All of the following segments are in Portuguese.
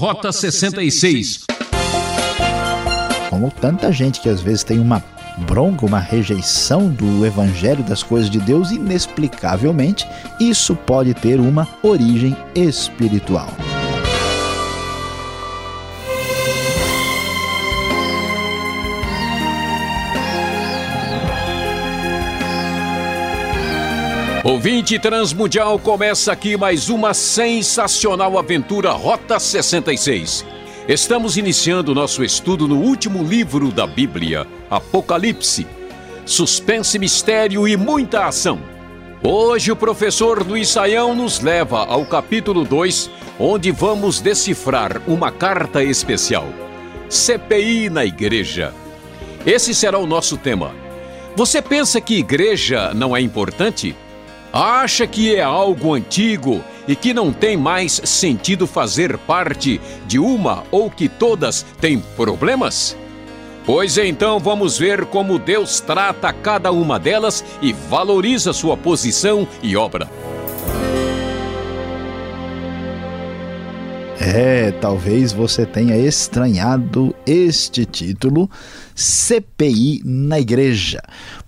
Rota 66. Como tanta gente que às vezes tem uma bronca, uma rejeição do evangelho das coisas de Deus, inexplicavelmente, isso pode ter uma origem espiritual. Ouvinte Transmundial, começa aqui mais uma sensacional aventura Rota 66. Estamos iniciando nosso estudo no último livro da Bíblia, Apocalipse. Suspense, mistério e muita ação. Hoje o professor Luiz Saião nos leva ao capítulo 2, onde vamos decifrar uma carta especial. CPI na igreja. Esse será o nosso tema. Você pensa que igreja não é importante? Acha que é algo antigo e que não tem mais sentido fazer parte de uma ou que todas têm problemas? Pois então vamos ver como Deus trata cada uma delas e valoriza sua posição e obra. É, talvez você tenha estranhado este título, CPI na igreja.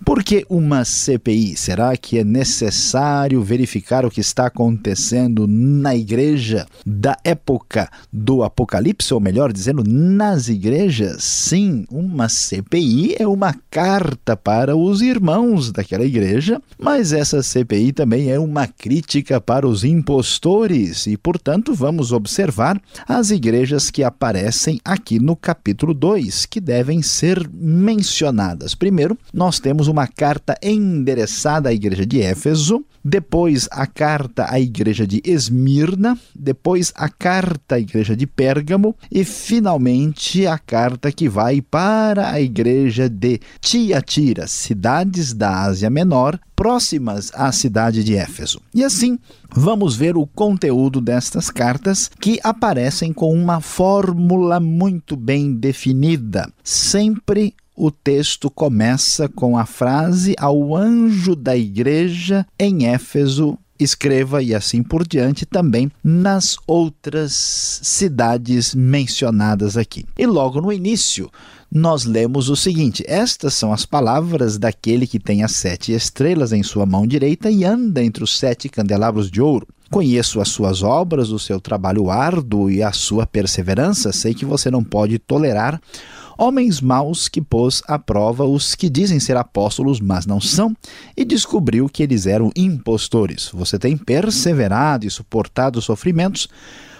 Por que uma CPI? Será que é necessário verificar o que está acontecendo na igreja da época do Apocalipse, ou melhor dizendo, nas igrejas? Sim, uma CPI é uma carta para os irmãos daquela igreja, mas essa CPI também é uma crítica para os impostores e, portanto, vamos observar as igrejas que aparecem aqui no capítulo 2, que devem ser mencionadas. Primeiro, nós temos uma carta endereçada à igreja de Éfeso, depois a carta à igreja de Esmirna, depois a carta à igreja de Pérgamo e finalmente a carta que vai para a igreja de Tiatira, cidades da Ásia Menor, próximas à cidade de Éfeso. E assim, vamos ver o conteúdo destas cartas que aparecem com uma fórmula muito bem definida, sempre o texto começa com a frase ao anjo da igreja em Éfeso. Escreva e assim por diante também nas outras cidades mencionadas aqui. E logo no início, nós lemos o seguinte: Estas são as palavras daquele que tem as sete estrelas em sua mão direita e anda entre os sete candelabros de ouro. Conheço as suas obras, o seu trabalho árduo e a sua perseverança. Sei que você não pode tolerar homens maus que pôs à prova os que dizem ser apóstolos, mas não são, e descobriu que eles eram impostores. Você tem perseverado e suportado os sofrimentos,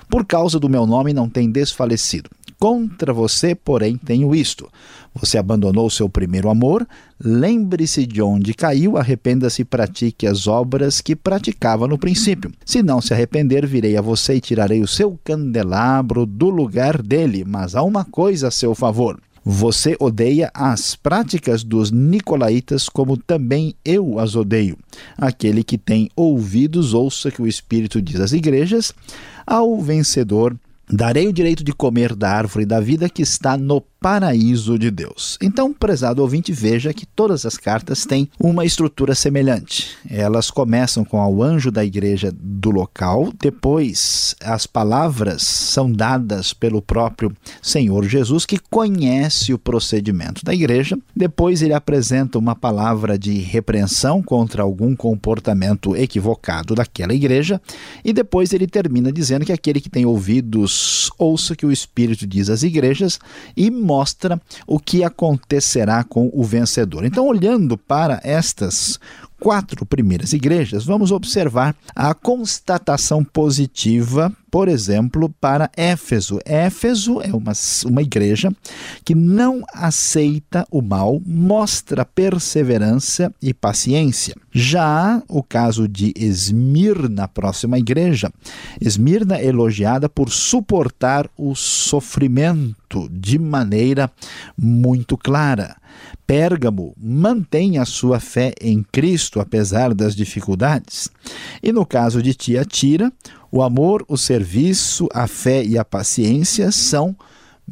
por causa do meu nome não tem desfalecido. Contra você, porém, tenho isto: você abandonou seu primeiro amor, lembre-se de onde caiu, arrependa-se e pratique as obras que praticava no princípio. Se não se arrepender, virei a você e tirarei o seu candelabro do lugar dele. Mas há uma coisa a seu favor. Você odeia as práticas dos nicolaítas, como também eu as odeio. Aquele que tem ouvidos, ouça que o Espírito diz às igrejas. Ao vencedor, darei o direito de comer da árvore da vida que está no paraíso de Deus. Então, prezado ouvinte, veja que todas as cartas têm uma estrutura semelhante. Elas começam com o anjo da igreja do local, depois as palavras são dadas pelo próprio Senhor Jesus, que conhece o procedimento da igreja, depois ele apresenta uma palavra de repreensão contra algum comportamento equivocado daquela igreja, e depois ele termina dizendo que aquele que tem ouvidos ouça que o Espírito diz às igrejas e mostra o que acontecerá com o vencedor. Então, olhando para estas quatro primeiras igrejas, vamos observar a constatação positiva, por exemplo, para Éfeso. Éfeso é uma, uma igreja que não aceita o mal, mostra perseverança e paciência. Já o caso de Esmirna, próxima igreja, Esmirna é elogiada por suportar o sofrimento de maneira muito clara. Pérgamo mantém a sua fé em Cristo apesar das dificuldades. E no caso de Tiatira, o amor, o serviço, a fé e a paciência são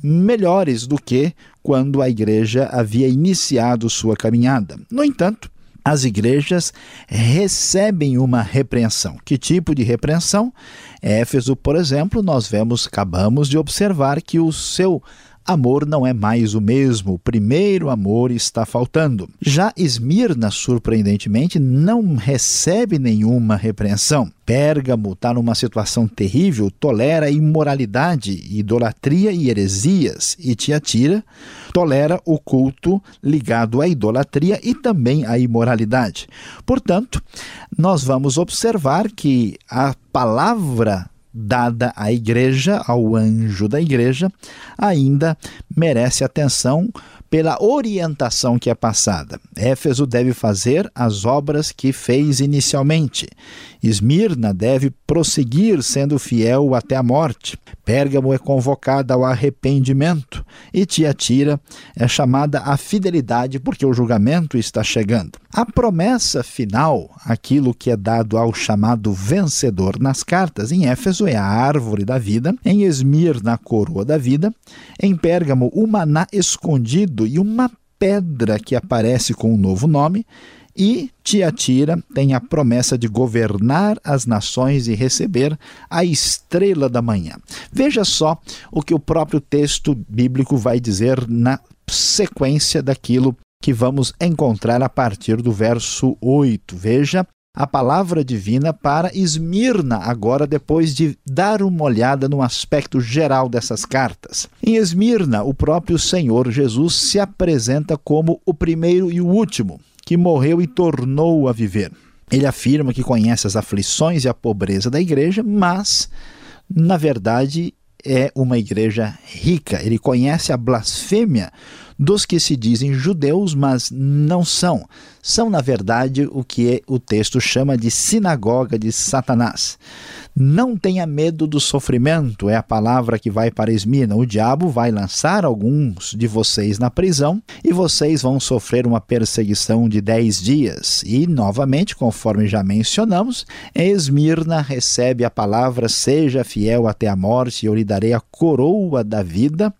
melhores do que quando a igreja havia iniciado sua caminhada. No entanto, as igrejas recebem uma repreensão. Que tipo de repreensão? Éfeso, por exemplo, nós vemos, acabamos de observar que o seu amor não é mais o mesmo, o primeiro amor está faltando. Já Esmirna, surpreendentemente, não recebe nenhuma repreensão. Pérgamo está numa situação terrível, tolera imoralidade, idolatria e heresias, e Tiatira tolera o culto ligado à idolatria e também à imoralidade. Portanto, nós vamos observar que a palavra dada à igreja, ao anjo da igreja, ainda merece atenção pela orientação que é passada. Éfeso deve fazer as obras que fez inicialmente. Esmirna deve prosseguir sendo fiel até a morte. Pérgamo é convocada ao arrependimento e Tiatira é chamada à fidelidade porque o julgamento está chegando. A promessa final, aquilo que é dado ao chamado vencedor nas cartas, em Éfeso é a árvore da vida, em Esmirna a coroa da vida, em Pérgamo o maná escondido e uma pedra que aparece com um novo nome, e Tiatira tem a promessa de governar as nações e receber a estrela da manhã. Veja só o que o próprio texto bíblico vai dizer na sequência daquilo que vamos encontrar a partir do verso 8. Veja a palavra divina para Esmirna, agora depois de dar uma olhada no aspecto geral dessas cartas. Em Esmirna, o próprio Senhor Jesus se apresenta como o primeiro e o último, que morreu e tornou a viver. Ele afirma que conhece as aflições e a pobreza da igreja, mas, na verdade, é uma igreja rica. Ele conhece a blasfêmia dos que se dizem judeus, mas não são. São, na verdade, o que o texto chama de sinagoga de Satanás. Não tenha medo do sofrimento, é a palavra que vai para Esmina. O diabo vai lançar alguns de vocês na prisão e vocês vão sofrer uma perseguição de dez dias. E, novamente, conforme já mencionamos, Esmirna recebe a palavra: seja fiel até a morte, e eu lhe darei a coroa da vida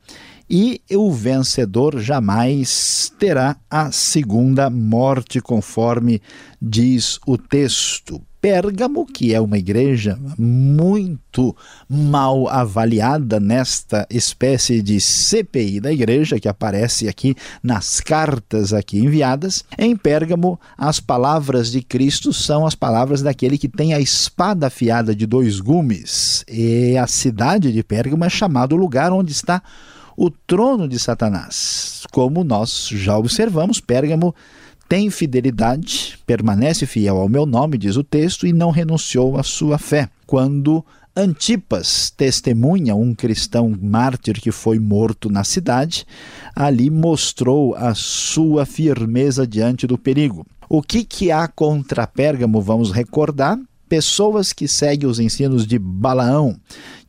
e o vencedor jamais terá a segunda morte, conforme diz o texto. Pérgamo, que é uma igreja muito mal avaliada nesta espécie de CPI da igreja que aparece aqui nas cartas aqui enviadas. Em Pérgamo, as palavras de Cristo são as palavras daquele que tem a espada afiada de dois gumes. E a cidade de Pérgamo é chamado lugar onde está o trono de Satanás. Como nós já observamos, Pérgamo tem fidelidade, permanece fiel ao meu nome, diz o texto, e não renunciou à sua fé. Quando Antipas testemunha um cristão mártir que foi morto na cidade, ali mostrou a sua firmeza diante do perigo. O que, que há contra Pérgamo, vamos recordar? Pessoas que seguem os ensinos de Balaão,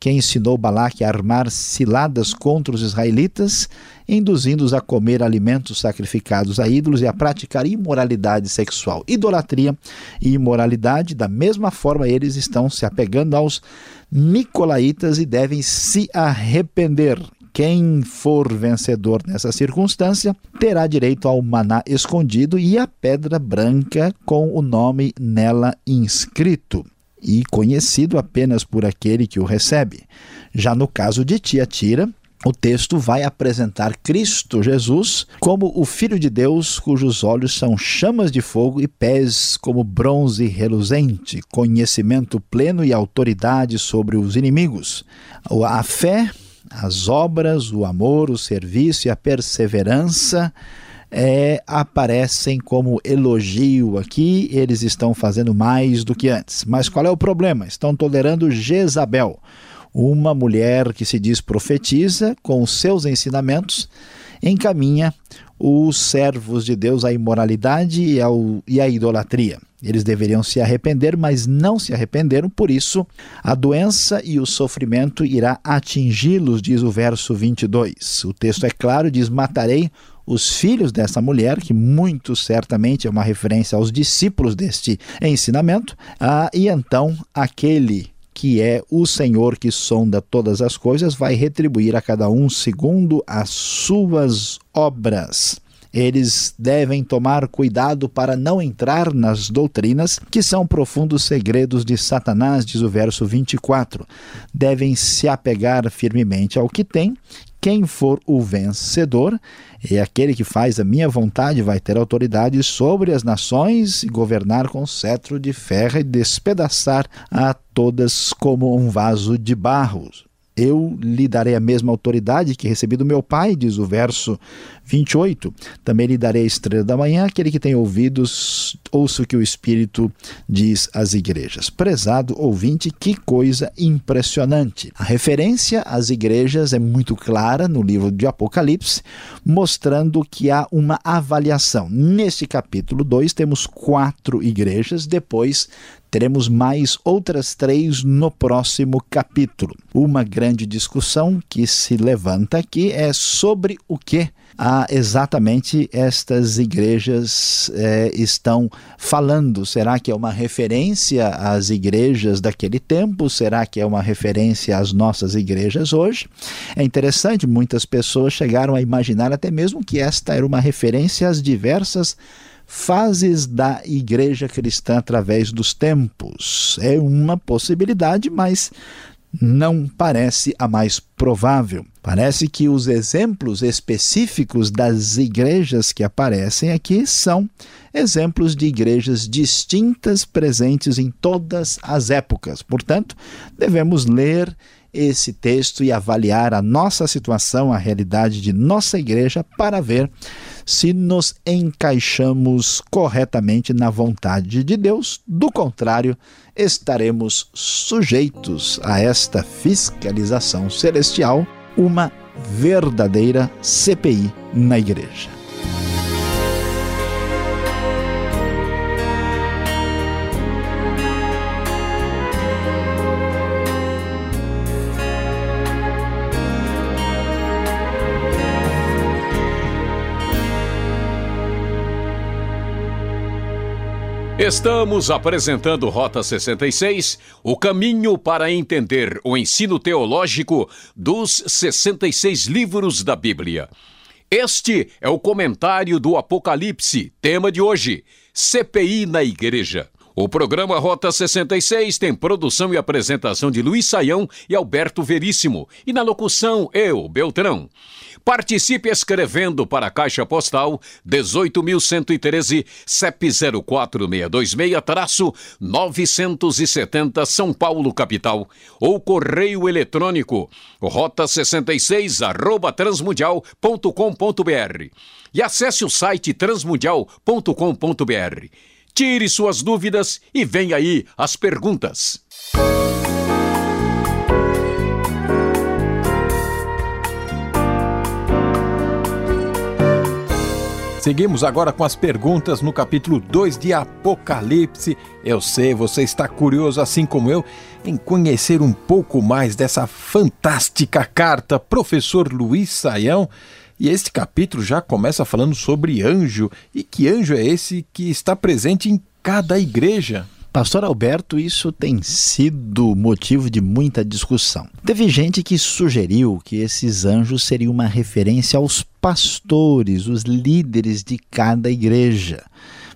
que ensinou Balaque a armar ciladas contra os israelitas, induzindo-os a comer alimentos sacrificados a ídolos e a praticar imoralidade sexual. Idolatria e imoralidade, da mesma forma, eles estão se apegando aos Nicolaítas e devem se arrepender quem for vencedor nessa circunstância terá direito ao maná escondido e à pedra branca com o nome nela inscrito e conhecido apenas por aquele que o recebe. Já no caso de Tiatira, o texto vai apresentar Cristo Jesus como o Filho de Deus, cujos olhos são chamas de fogo e pés como bronze reluzente, conhecimento pleno e autoridade sobre os inimigos. A fé as obras, o amor, o serviço e a perseverança é, aparecem como elogio aqui, eles estão fazendo mais do que antes. Mas qual é o problema? Estão tolerando Jezabel, uma mulher que se diz profetiza, com seus ensinamentos, encaminha os servos de Deus à imoralidade e, ao, e à idolatria. Eles deveriam se arrepender, mas não se arrependeram, por isso a doença e o sofrimento irá atingi-los, diz o verso 22. O texto é claro, diz: Matarei os filhos dessa mulher, que muito certamente é uma referência aos discípulos deste ensinamento, ah, e então aquele que é o Senhor que sonda todas as coisas vai retribuir a cada um segundo as suas obras. Eles devem tomar cuidado para não entrar nas doutrinas que são profundos segredos de Satanás, diz o verso 24. Devem se apegar firmemente ao que têm quem for o vencedor, e aquele que faz a minha vontade vai ter autoridade sobre as nações e governar com cetro de ferro e despedaçar a todas como um vaso de barro eu lhe darei a mesma autoridade que recebi do meu Pai, diz o verso 28. Também lhe darei a estrela da manhã, aquele que tem ouvidos, ouça o que o Espírito diz às igrejas. Prezado ouvinte, que coisa impressionante. A referência às igrejas é muito clara no livro de Apocalipse, mostrando que há uma avaliação. Neste capítulo 2, temos quatro igrejas, depois Teremos mais outras três no próximo capítulo. Uma grande discussão que se levanta aqui é sobre o que ah, exatamente estas igrejas eh, estão falando. Será que é uma referência às igrejas daquele tempo? Será que é uma referência às nossas igrejas hoje? É interessante, muitas pessoas chegaram a imaginar até mesmo que esta era uma referência às diversas fases da igreja cristã através dos tempos. É uma possibilidade, mas não parece a mais provável. Parece que os exemplos específicos das igrejas que aparecem aqui são exemplos de igrejas distintas presentes em todas as épocas. Portanto, devemos ler esse texto e avaliar a nossa situação, a realidade de nossa igreja, para ver se nos encaixamos corretamente na vontade de Deus. Do contrário, estaremos sujeitos a esta fiscalização celestial, uma verdadeira CPI na igreja. Estamos apresentando Rota 66, o caminho para entender o ensino teológico dos 66 livros da Bíblia. Este é o comentário do Apocalipse, tema de hoje: CPI na Igreja. O programa Rota 66 tem produção e apresentação de Luiz Saião e Alberto Veríssimo, e na locução eu, Beltrão. Participe escrevendo para a Caixa Postal 18.113, CEP 04626-970 São Paulo, capital. Ou correio eletrônico rota66 arroba transmundial.com.br. E acesse o site transmundial.com.br. Tire suas dúvidas e vem aí as perguntas. Seguimos agora com as perguntas no capítulo 2 de Apocalipse. Eu sei, você está curioso, assim como eu, em conhecer um pouco mais dessa fantástica carta, professor Luiz Saião. E este capítulo já começa falando sobre anjo. E que anjo é esse que está presente em cada igreja? Pastor Alberto, isso tem sido motivo de muita discussão. Teve gente que sugeriu que esses anjos seriam uma referência aos pastores, os líderes de cada igreja.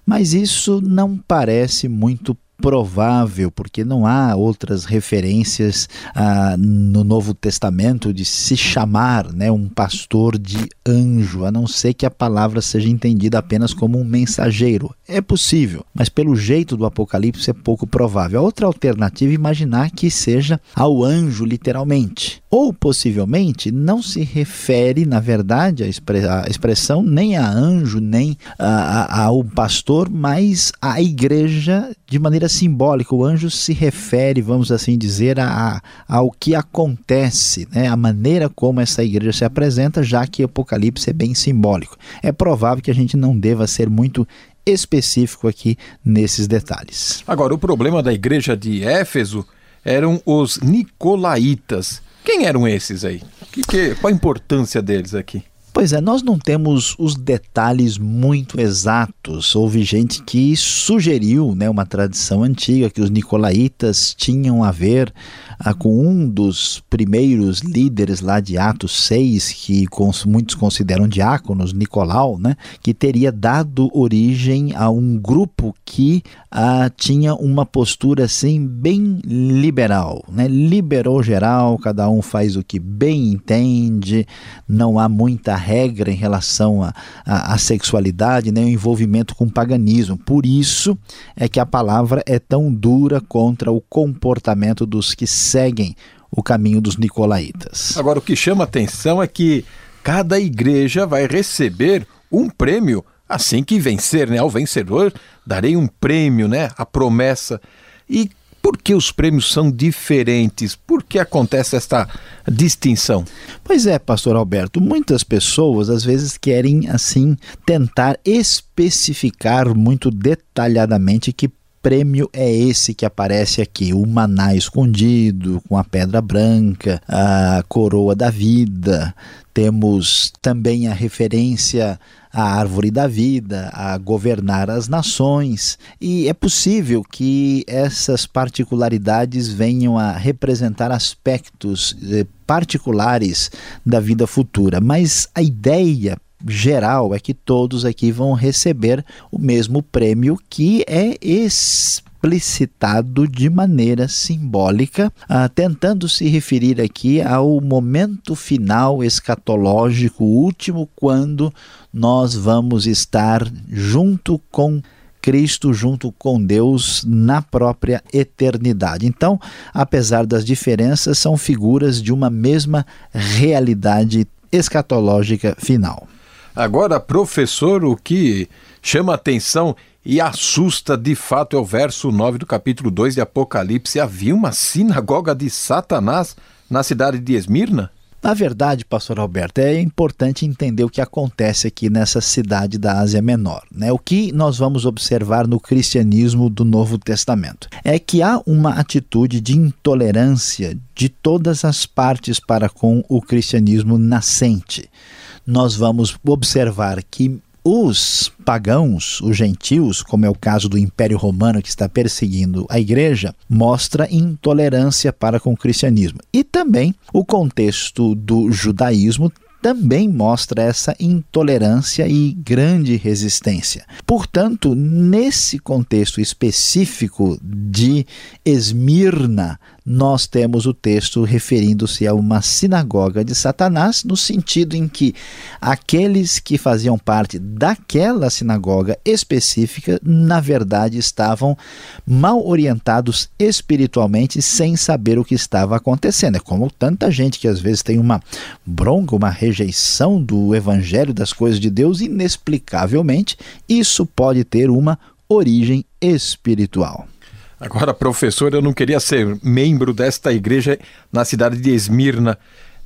Mas isso não parece muito provável, porque não há outras referências ah, no Novo Testamento de se chamar né, um pastor de anjo, a não ser que a palavra seja entendida apenas como um mensageiro. É possível, mas pelo jeito do Apocalipse é pouco provável. A outra alternativa é imaginar que seja ao anjo, literalmente. Ou possivelmente não se refere, na verdade, a, expressão nem a anjo, nem a, a, ao pastor, mas à igreja de maneira simbólica. O anjo se refere, vamos assim dizer, a, ao que acontece, né? a maneira como essa igreja se apresenta, já que Apocalipse é bem simbólico. É provável que a gente não deva ser muito específico aqui nesses detalhes. Agora, o problema da igreja de Éfeso eram os nicolaítas. Quem eram esses aí? Que, que, qual a importância deles aqui? Pois é, nós não temos os detalhes muito exatos. Houve gente que sugeriu, né, uma tradição antiga que os nicolaítas tinham a ver ah, com um dos primeiros líderes lá de Atos 6, que cons muitos consideram diáconos, Nicolau, né, que teria dado origem a um grupo que ah, tinha uma postura assim bem liberal, né, liberou geral, cada um faz o que bem entende, não há muita regra em relação à sexualidade, nem o envolvimento com o paganismo. Por isso é que a palavra é tão dura contra o comportamento dos que seguem o caminho dos nicolaítas. Agora, o que chama atenção é que cada igreja vai receber um prêmio assim que vencer, né? Ao vencedor darei um prêmio, né? A promessa. E por que os prêmios são diferentes? Por que acontece esta distinção? Pois é, pastor Alberto, muitas pessoas às vezes querem assim tentar especificar muito detalhadamente que prêmio é esse que aparece aqui? O maná escondido, com a pedra branca, a coroa da vida. Temos também a referência à árvore da vida, a governar as nações. E é possível que essas particularidades venham a representar aspectos eh, particulares da vida futura, mas a ideia geral é que todos aqui vão receber o mesmo prêmio que é explicitado de maneira simbólica, ah, tentando se referir aqui ao momento final escatológico último, quando nós vamos estar junto com Cristo junto com Deus na própria eternidade. Então, apesar das diferenças, são figuras de uma mesma realidade escatológica final. Agora, professor, o que chama atenção e assusta de fato é o verso 9 do capítulo 2 de Apocalipse. Havia uma sinagoga de Satanás na cidade de Esmirna? Na verdade, pastor Alberto, é importante entender o que acontece aqui nessa cidade da Ásia Menor. Né? O que nós vamos observar no cristianismo do Novo Testamento é que há uma atitude de intolerância de todas as partes para com o cristianismo nascente nós vamos observar que os pagãos, os gentios, como é o caso do Império Romano que está perseguindo a igreja, mostra intolerância para com o cristianismo. E também o contexto do judaísmo também mostra essa intolerância e grande resistência. Portanto, nesse contexto específico de Esmirna, nós temos o texto referindo-se a uma sinagoga de Satanás, no sentido em que aqueles que faziam parte daquela sinagoga específica, na verdade, estavam mal orientados espiritualmente, sem saber o que estava acontecendo. É como tanta gente que às vezes tem uma bronca, uma rejeição do evangelho, das coisas de Deus, inexplicavelmente, isso pode ter uma origem espiritual. Agora, professor, eu não queria ser membro desta igreja na cidade de Esmirna.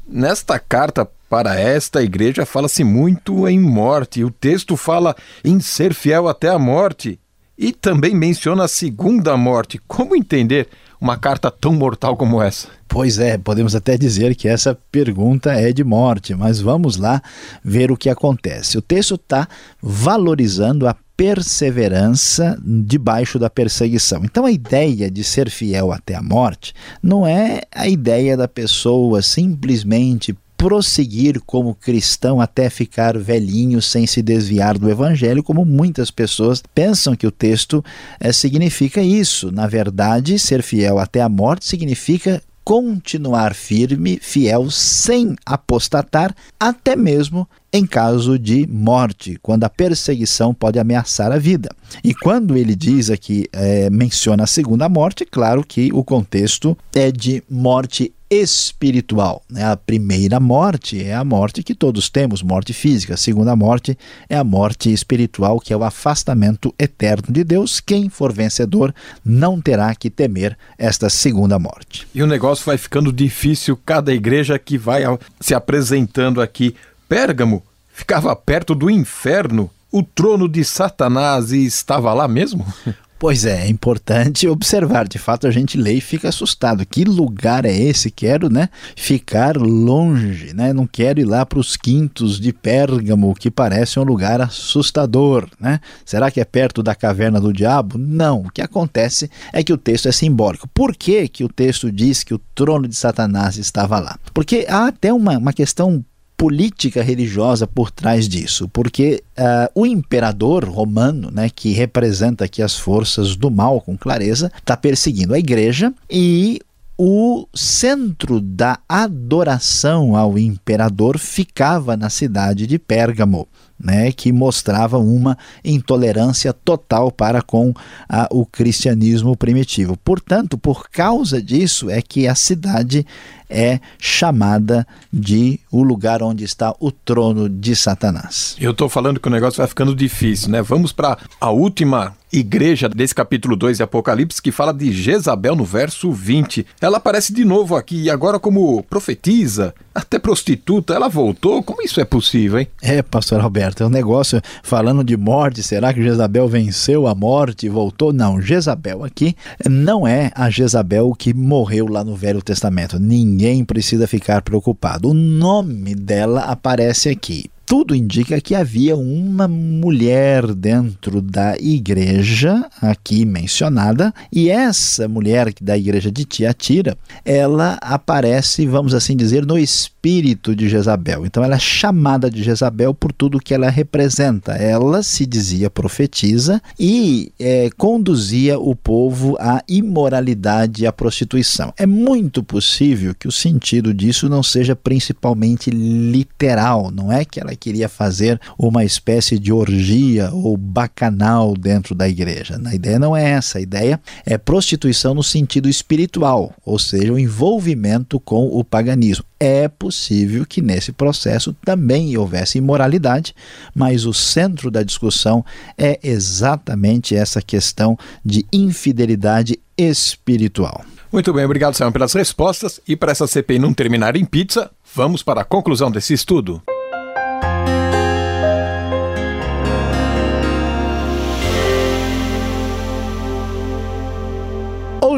Nesta carta para esta igreja fala-se muito em morte. O texto fala em ser fiel até a morte e também menciona a segunda morte. Como entender uma carta tão mortal como essa? Pois é, podemos até dizer que essa pergunta é de morte, mas vamos lá ver o que acontece. O texto está valorizando a perseverança debaixo da perseguição. Então a ideia de ser fiel até a morte não é a ideia da pessoa simplesmente prosseguir como cristão até ficar velhinho sem se desviar do evangelho, como muitas pessoas pensam que o texto é, significa isso. Na verdade, ser fiel até a morte significa continuar firme, fiel, sem apostatar, até mesmo em caso de morte, quando a perseguição pode ameaçar a vida. E quando ele diz aqui, é, menciona a segunda morte, claro que o contexto é de morte espiritual. Né? A primeira morte é a morte que todos temos, morte física. A segunda morte é a morte espiritual, que é o afastamento eterno de Deus. Quem for vencedor não terá que temer esta segunda morte. E o negócio vai ficando difícil, cada igreja que vai se apresentando aqui. Pérgamo ficava perto do inferno. O trono de Satanás e estava lá mesmo? Pois é, é importante observar. De fato, a gente lê e fica assustado. Que lugar é esse? Quero, né, ficar longe, né? Não quero ir lá para os quintos de Pérgamo, que parece um lugar assustador, né? Será que é perto da caverna do diabo? Não. O que acontece é que o texto é simbólico. Por que, que o texto diz que o trono de Satanás estava lá? Porque há até uma, uma questão política religiosa por trás disso, porque uh, o imperador romano, né, que representa aqui as forças do mal com clareza, está perseguindo a igreja e o centro da adoração ao imperador ficava na cidade de Pérgamo. Né, que mostrava uma intolerância total para com a, o cristianismo primitivo. Portanto, por causa disso é que a cidade é chamada de o lugar onde está o trono de Satanás. Eu estou falando que o negócio vai ficando difícil, né? Vamos para a última igreja desse capítulo 2 de Apocalipse que fala de Jezabel no verso 20. Ela aparece de novo aqui e agora como profetiza, até prostituta, ela voltou. Como isso é possível, hein? É, pastor Alberto, é um negócio falando de morte, será que Jezabel venceu a morte e voltou? Não, Jezabel aqui não é a Jezabel que morreu lá no Velho Testamento. Ninguém precisa ficar preocupado. O nome dela aparece aqui tudo indica que havia uma mulher dentro da igreja aqui mencionada, e essa mulher da igreja de Tiatira, ela aparece, vamos assim dizer, no espírito de Jezabel. Então ela é chamada de Jezabel por tudo que ela representa. Ela se dizia profetisa e é, conduzia o povo à imoralidade e à prostituição. É muito possível que o sentido disso não seja principalmente literal, não é que ela queria fazer uma espécie de orgia ou bacanal dentro da igreja. A ideia não é essa, a ideia é prostituição no sentido espiritual, ou seja, o envolvimento com o paganismo. É possível que nesse processo também houvesse imoralidade, mas o centro da discussão é exatamente essa questão de infidelidade espiritual. Muito bem, obrigado, Simon, pelas respostas. E para essa CPI não terminar em pizza, vamos para a conclusão desse estudo.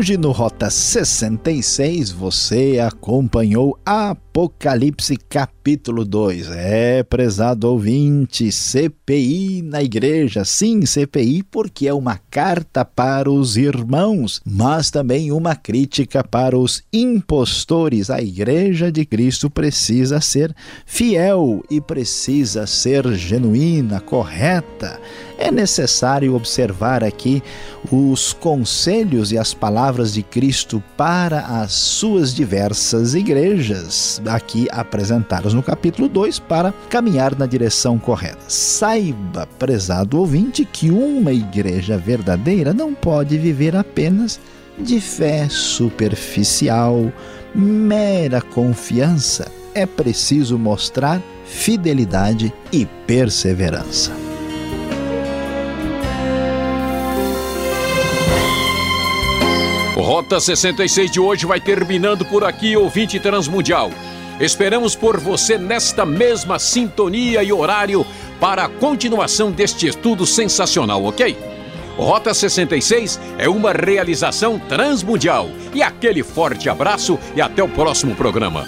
Hoje no Rota 66 você acompanhou Apocalipse capítulo 2. É, prezado ouvinte, CPI na igreja. Sim, CPI porque é uma carta para os irmãos, mas também uma crítica para os impostores. A igreja de Cristo precisa ser fiel e precisa ser genuína, correta é necessário observar aqui os conselhos e as palavras de Cristo para as suas diversas igrejas, aqui apresentadas no capítulo 2, para caminhar na direção correta. Saiba, prezado ouvinte, que uma igreja verdadeira não pode viver apenas de fé superficial, mera confiança. É preciso mostrar fidelidade e perseverança. Rota 66 de hoje vai terminando por aqui, ouvinte Transmundial. Esperamos por você nesta mesma sintonia e horário para a continuação deste estudo sensacional, ok? Rota 66 é uma realização transmundial. E aquele forte abraço e até o próximo programa.